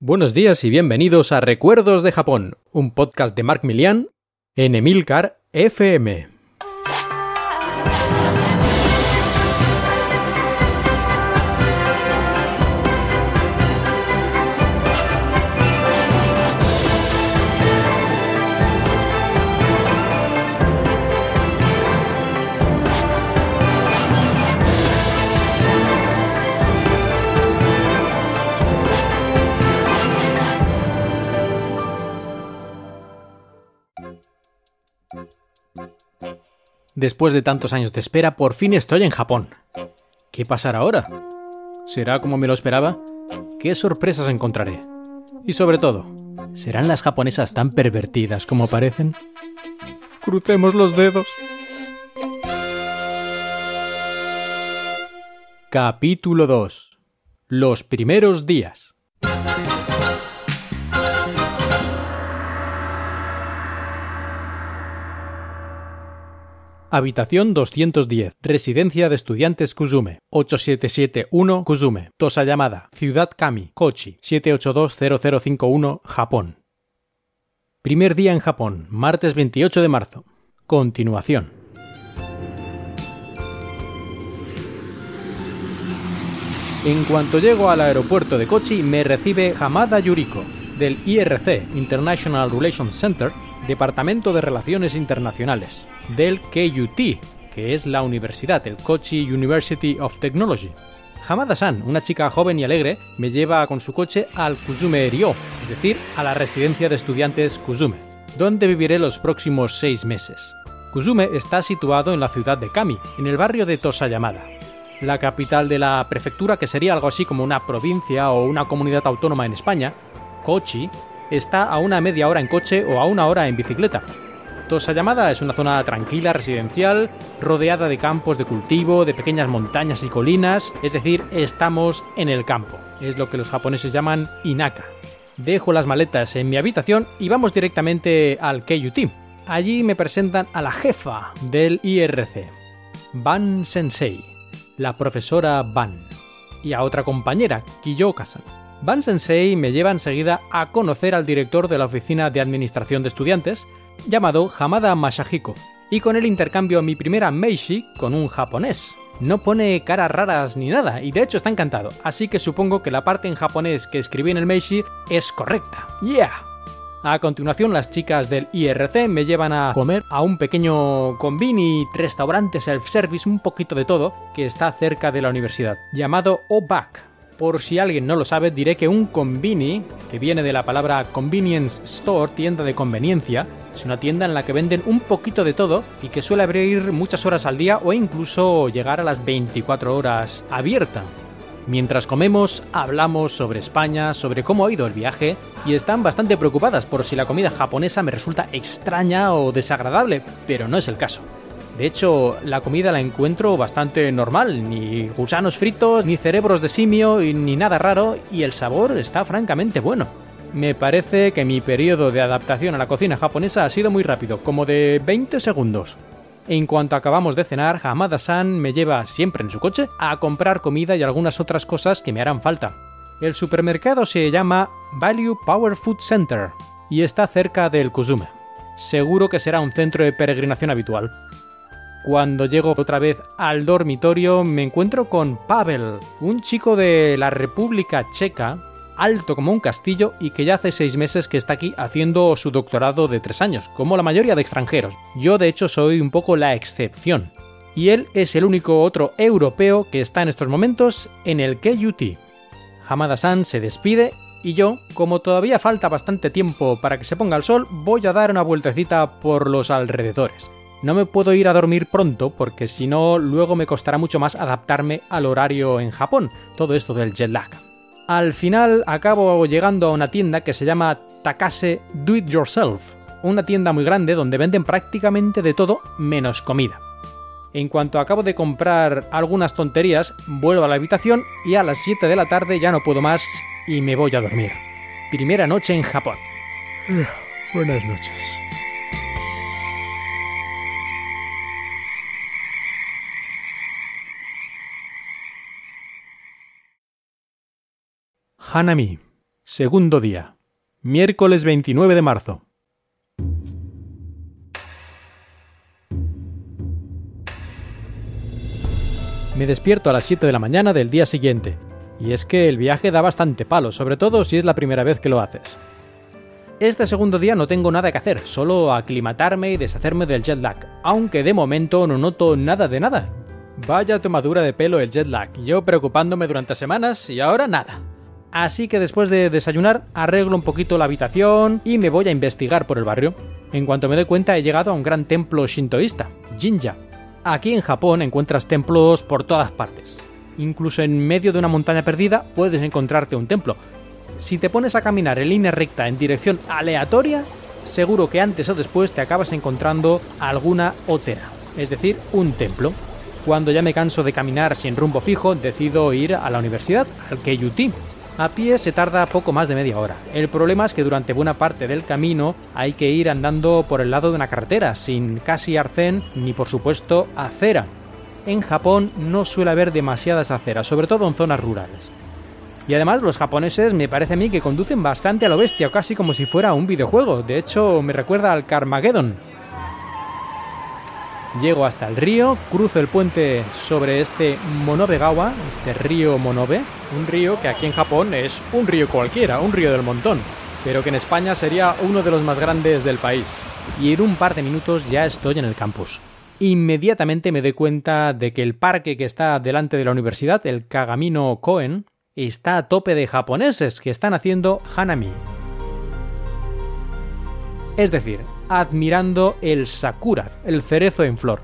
Buenos días y bienvenidos a Recuerdos de Japón, un podcast de Mark Milian en Emilcar FM. Después de tantos años de espera, por fin estoy en Japón. ¿Qué pasará ahora? ¿Será como me lo esperaba? ¿Qué sorpresas encontraré? Y sobre todo, ¿serán las japonesas tan pervertidas como parecen? Crucemos los dedos. Capítulo 2. Los primeros días. Habitación 210. Residencia de estudiantes Kuzume. 8771 Kuzume. Tosa llamada. Ciudad Kami. Kochi. 7820051 Japón. Primer día en Japón. Martes 28 de marzo. Continuación. En cuanto llego al aeropuerto de Kochi, me recibe Hamada Yuriko, del IRC, International Relations Center, Departamento de Relaciones Internacionales, del KUT, que es la universidad, el Kochi University of Technology. Hamada-san, una chica joven y alegre, me lleva con su coche al Kuzume Ryo, es decir, a la residencia de estudiantes Kuzume, donde viviré los próximos seis meses. Kuzume está situado en la ciudad de Kami, en el barrio de Tosayamada, la capital de la prefectura, que sería algo así como una provincia o una comunidad autónoma en España. Kochi está a una media hora en coche o a una hora en bicicleta. Tosayamada es una zona tranquila, residencial, rodeada de campos de cultivo, de pequeñas montañas y colinas, es decir, estamos en el campo. Es lo que los japoneses llaman inaka. Dejo las maletas en mi habitación y vamos directamente al KUT. Allí me presentan a la jefa del IRC, Ban Sensei, la profesora Ban, y a otra compañera, Kiyoka-san. Ban Sensei me lleva enseguida a conocer al director de la oficina de administración de estudiantes, llamado Hamada Masahiko, y con él intercambio mi primera Meishi con un japonés. No pone caras raras ni nada, y de hecho está encantado, así que supongo que la parte en japonés que escribí en el Meishi es correcta. ¡Yeah! A continuación, las chicas del IRC me llevan a comer a un pequeño convini, restaurante self-service, un poquito de todo, que está cerca de la universidad, llamado OBAC. Por si alguien no lo sabe, diré que un convini, que viene de la palabra convenience store, tienda de conveniencia, es una tienda en la que venden un poquito de todo y que suele abrir muchas horas al día o incluso llegar a las 24 horas abierta. Mientras comemos, hablamos sobre España, sobre cómo ha ido el viaje, y están bastante preocupadas por si la comida japonesa me resulta extraña o desagradable, pero no es el caso. De hecho, la comida la encuentro bastante normal, ni gusanos fritos, ni cerebros de simio, ni nada raro, y el sabor está francamente bueno. Me parece que mi periodo de adaptación a la cocina japonesa ha sido muy rápido, como de 20 segundos. En cuanto acabamos de cenar, Hamada-san me lleva siempre en su coche a comprar comida y algunas otras cosas que me harán falta. El supermercado se llama Value Power Food Center y está cerca del Kuzume. Seguro que será un centro de peregrinación habitual. Cuando llego otra vez al dormitorio me encuentro con Pavel, un chico de la República Checa, alto como un castillo y que ya hace seis meses que está aquí haciendo su doctorado de tres años, como la mayoría de extranjeros. Yo de hecho soy un poco la excepción. Y él es el único otro europeo que está en estos momentos en el KUT. Hamada-san se despide y yo, como todavía falta bastante tiempo para que se ponga el sol, voy a dar una vueltecita por los alrededores. No me puedo ir a dormir pronto porque si no luego me costará mucho más adaptarme al horario en Japón, todo esto del jet lag. Al final acabo llegando a una tienda que se llama Takase Do It Yourself, una tienda muy grande donde venden prácticamente de todo menos comida. En cuanto acabo de comprar algunas tonterías, vuelvo a la habitación y a las 7 de la tarde ya no puedo más y me voy a dormir. Primera noche en Japón. Buenas noches. Hanami, Segundo día. Miércoles 29 de marzo. Me despierto a las 7 de la mañana del día siguiente. Y es que el viaje da bastante palo, sobre todo si es la primera vez que lo haces. Este segundo día no tengo nada que hacer, solo aclimatarme y deshacerme del jet lag, aunque de momento no noto nada de nada. Vaya tomadura de pelo el jet lag, yo preocupándome durante semanas y ahora nada. Así que después de desayunar arreglo un poquito la habitación y me voy a investigar por el barrio. En cuanto me doy cuenta he llegado a un gran templo shintoísta, Jinja. Aquí en Japón encuentras templos por todas partes. Incluso en medio de una montaña perdida puedes encontrarte un templo. Si te pones a caminar en línea recta en dirección aleatoria, seguro que antes o después te acabas encontrando alguna otera, es decir, un templo. Cuando ya me canso de caminar sin rumbo fijo, decido ir a la universidad, al Keiyuti, a pie se tarda poco más de media hora. El problema es que durante buena parte del camino hay que ir andando por el lado de una carretera, sin casi arcén ni por supuesto acera. En Japón no suele haber demasiadas aceras, sobre todo en zonas rurales. Y además los japoneses me parece a mí que conducen bastante a lo bestia, casi como si fuera un videojuego. De hecho, me recuerda al Carmageddon, Llego hasta el río, cruzo el puente sobre este Monobegawa, este río Monobe, un río que aquí en Japón es un río cualquiera, un río del montón, pero que en España sería uno de los más grandes del país. Y en un par de minutos ya estoy en el campus. Inmediatamente me doy cuenta de que el parque que está delante de la universidad, el Kagamino Koen, está a tope de japoneses que están haciendo hanami. Es decir, admirando el sakura, el cerezo en flor.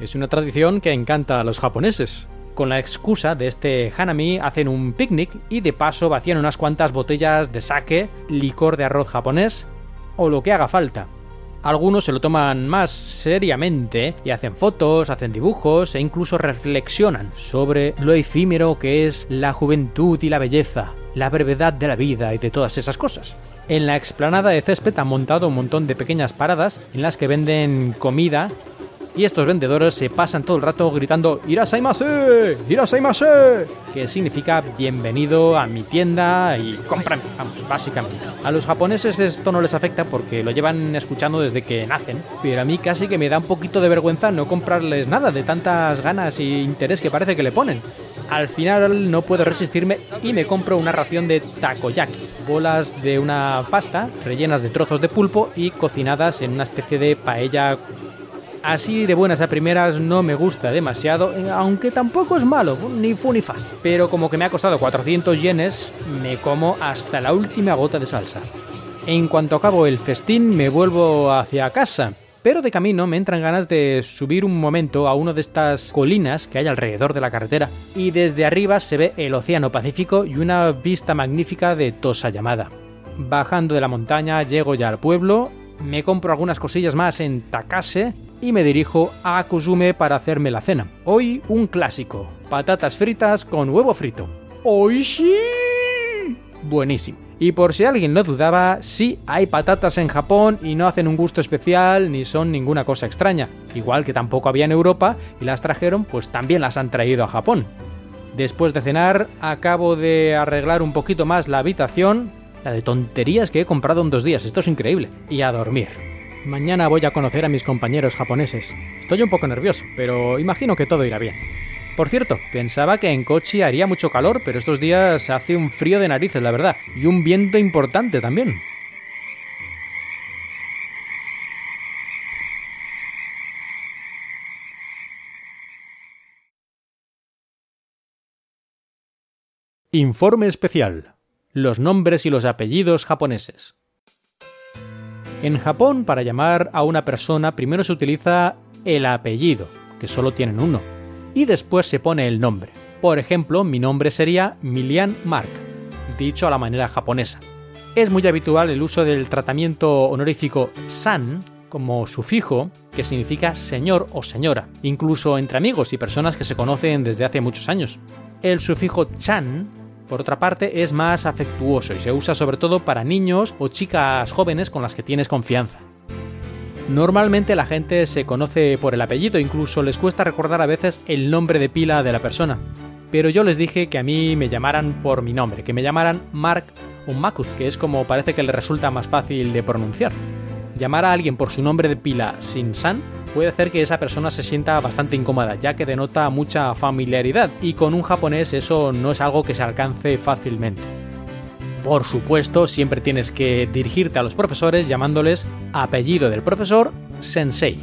Es una tradición que encanta a los japoneses. Con la excusa de este hanami hacen un picnic y de paso vacían unas cuantas botellas de sake, licor de arroz japonés o lo que haga falta. Algunos se lo toman más seriamente y hacen fotos, hacen dibujos e incluso reflexionan sobre lo efímero que es la juventud y la belleza, la brevedad de la vida y de todas esas cosas. En la explanada de césped han montado un montón de pequeñas paradas en las que venden comida y estos vendedores se pasan todo el rato gritando ¡Irasaimase! ¡Irasaimase! que significa bienvenido a mi tienda y cómprame, vamos, básicamente. A los japoneses esto no les afecta porque lo llevan escuchando desde que nacen, pero a mí casi que me da un poquito de vergüenza no comprarles nada de tantas ganas y interés que parece que le ponen. Al final no puedo resistirme y me compro una ración de takoyaki, bolas de una pasta rellenas de trozos de pulpo y cocinadas en una especie de paella Así de buenas a primeras no me gusta demasiado, aunque tampoco es malo, ni fu ni fa. Pero como que me ha costado 400 yenes, me como hasta la última gota de salsa. En cuanto acabo el festín, me vuelvo hacia casa. Pero de camino me entran ganas de subir un momento a una de estas colinas que hay alrededor de la carretera, y desde arriba se ve el Océano Pacífico y una vista magnífica de Tosa Llamada. Bajando de la montaña llego ya al pueblo, me compro algunas cosillas más en Takase y me dirijo a Kuzume para hacerme la cena. Hoy un clásico, patatas fritas con huevo frito. sí! Buenísimo. Y por si alguien lo dudaba, sí hay patatas en Japón y no hacen un gusto especial ni son ninguna cosa extraña. Igual que tampoco había en Europa y las trajeron, pues también las han traído a Japón. Después de cenar, acabo de arreglar un poquito más la habitación, la de tonterías que he comprado en dos días, esto es increíble, y a dormir. Mañana voy a conocer a mis compañeros japoneses. Estoy un poco nervioso, pero imagino que todo irá bien. Por cierto, pensaba que en Kochi haría mucho calor, pero estos días hace un frío de narices, la verdad, y un viento importante también. Informe especial. Los nombres y los apellidos japoneses. En Japón, para llamar a una persona, primero se utiliza el apellido, que solo tienen uno, y después se pone el nombre. Por ejemplo, mi nombre sería Milian Mark, dicho a la manera japonesa. Es muy habitual el uso del tratamiento honorífico san como sufijo, que significa señor o señora, incluso entre amigos y personas que se conocen desde hace muchos años. El sufijo chan por otra parte, es más afectuoso y se usa sobre todo para niños o chicas jóvenes con las que tienes confianza. Normalmente la gente se conoce por el apellido, incluso les cuesta recordar a veces el nombre de pila de la persona. Pero yo les dije que a mí me llamaran por mi nombre, que me llamaran Mark o que es como parece que le resulta más fácil de pronunciar. Llamar a alguien por su nombre de pila sin san puede hacer que esa persona se sienta bastante incómoda, ya que denota mucha familiaridad, y con un japonés eso no es algo que se alcance fácilmente. Por supuesto, siempre tienes que dirigirte a los profesores llamándoles apellido del profesor sensei.